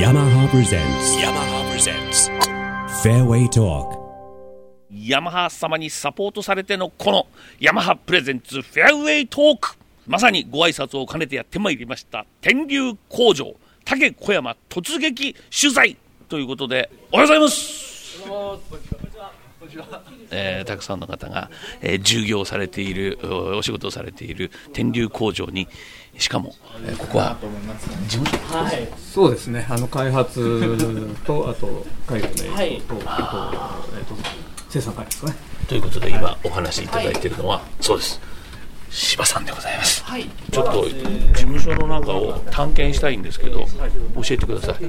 yamaha presents yamaha presents. Fairway talk. ヤマハ様にサポートされてのこのヤマハプレゼンツフェアウェイトークまさにご挨拶を兼ねてやってまいりました天竜工場竹小山突撃取材ということでおはようございますえーたくさんの方が、えー従業されているおお仕事をされている天竜工場にしかも、えーここは事務所そうですね、あの開発と、あと海外の営業と、あと,、えっと生産開発ですかね。ということで今お話しいただいているのは、そうです柴さんでございます、ちょっと事務所の中を探検したいんですけど教えてください。こ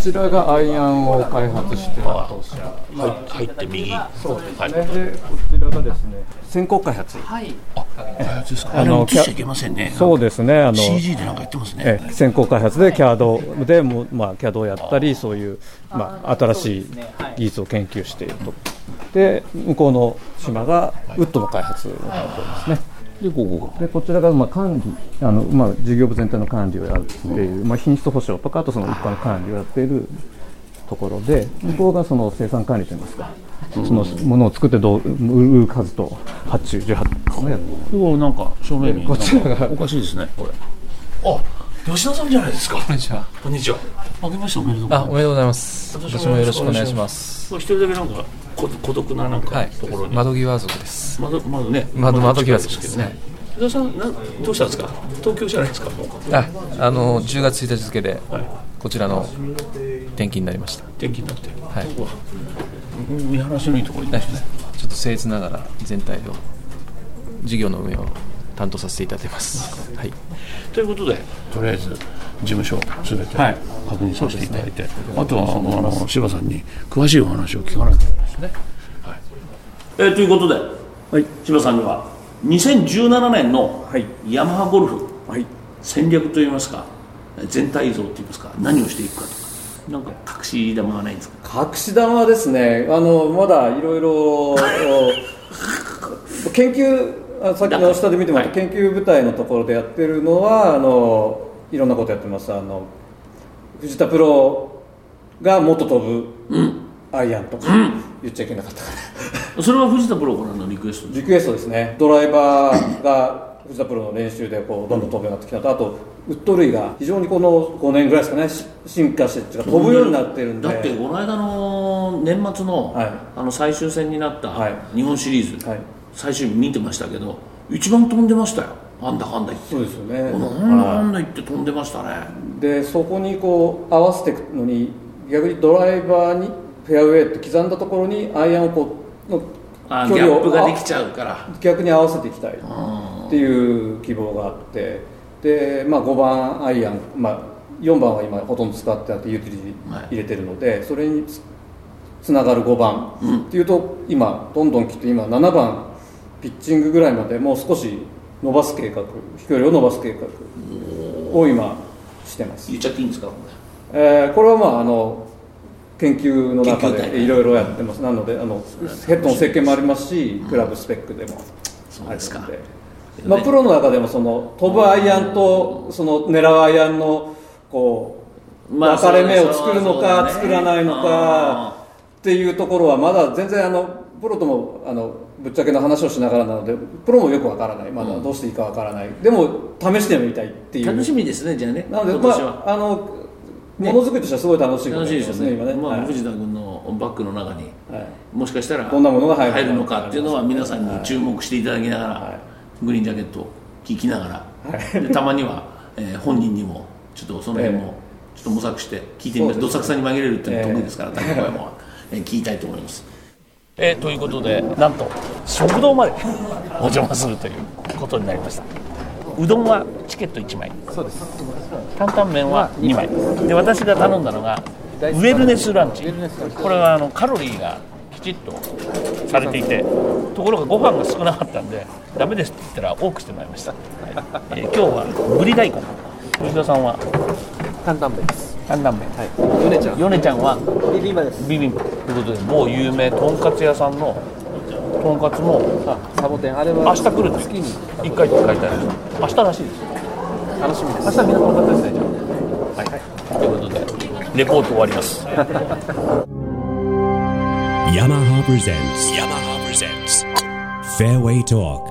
ちらがアイアンを開発して入って右。そうですはい。こちらがですね、先行開発。あの映しちゃいけませんね。そうですね、あの。CG でなんかやってますね。ええ先行開発で CAD でも、まあ、CAD をやったりそういう、まあ、新しい技術を研究していると。で向こうの島がウッドの開発をやっておりますねでここでこちらがまあ管理あの、まあ、事業部全体の管理をやっている、まあ、品質保証とかあとその一般の管理をやっているところで向こうがその生産管理といいますかそのものを作ってどう売る数と発注18ですねおなんか正面にこちらがおかしいですねこれあ吉田さんじゃないですかこんにちはこんにちは明けましておめでとうございあ、おめでとうございます。今年もよろしくお願いします。一人だけなんかこ孤独ななんかところ、に、窓際族です。窓窓ね窓窓際でですけどね吉田さんなんどうしたんですか東京じゃないですかあ、あの10月1日付でこちらの転勤になりました。天気になってはい。見晴らしのいいところにいますね。ちょっと僭越ながら全体の事業の運営を担当させていただいてます。はい。ということでとりあえず事務所すべてはい。確認させていただいて、あとはあの柴さんに詳しいお話を聞かないといけないですね、はい。えーということで、柴さんには2017年のはい。ヤマハゴルフはい。戦略といいますか全体像といいますか何をしていくかと。かなんか隠し玉がないんですか？隠し玉はですね。あのまだいろいろ研究あさっきの下で見てもらった研究部隊のところでやってるのはあのいろんなことやってます。あの藤田プロがもっと飛ぶアイアンとか、言っちゃいけなかったかな それは藤田プロからのリクエスト？ですリクエストですね。ドライバーが藤田プロの練習でこうどんどん飛ぶようになってきたと。あとウッド類が非常にこの5年ぐらいですかね。し進化してっていうか飛ぶようになってるんで。だってこの間の年末の,、はい。あの最終戦になったはい。日本シリーズ、はい。最終日見てましたけど一番飛んでましたよ。なんだかんだ言って。そうですよね。なんだかんだ言って飛んでましたね、でそこにこう合わせていくのに逆にドライバーにフェアウェイって刻んだところにアイアンをこうのあギャップができちゃうから。あ逆に合わせていきたいっていう希望があってで、まあ、5番アイアン、まあ、4番は今ほとんど使ってなくてユーティリティ入れてるので、それにつつながる5番っていうと今どんどんきっと今7番ピッチングぐらいまでもう少し伸ばす計画飛距離を伸ばす計画を今してます。言っちゃっていいんですか？えーこれはまああの研究の中でいろいろやってます。なのであのヘッドの設計もありますしクラブスペックでもあるそうですかので、まあ、プロの中でもその飛ぶアイアンとその狙うアイアンのこうまあ分かれ目を作るのか作らないのかっていうところはまだ全然あのプロともあのぶっちゃけの話をしながらなのでプロもよくわからない。まだどうしていいかわからない、でも試してみたいっていう。楽しみですねじゃあね。なので、まあ、あのものづくりとしてはすごい楽しいこと楽しいですよね。今ね、まあはい。藤田君のバッグの中にはい。もしかしたらどんなものが入る入るのかっていうのは皆さんに注目していただきながら、はいグリーンジャケットを聞きながら、でたまには、えー本人にもちょっとその辺もちょっと模索して聞いてみます、どさくさに紛れるっていうのは得意ですから、竹小山は、えー聞きたいと思います。えーということでなんと食堂までお邪魔するということになりました。うどんはチケット1枚。そうです。担々麺は2枚。で私が頼んだのがウェルネスランチ。これはあのカロリーがきちっとされていてところがご飯が少なかったんでダメですって言ったら多くしてもらいました、えー今日はぶり大根。吉田さんは？担々麺です。担々麺。はい。ヨネちゃん。米ちゃんは？ビビンバです。ビビンバ。ということで某有名とんかつ屋さんのとんかつもあ、サボテン。あれは明日来るって月に。1回って書いてある。明日らしいです。楽しみです。明日港の方ですねじゃあ。はい、ということでレポート終わります Yamaha presents. Yamaha presents. Fairway Talk.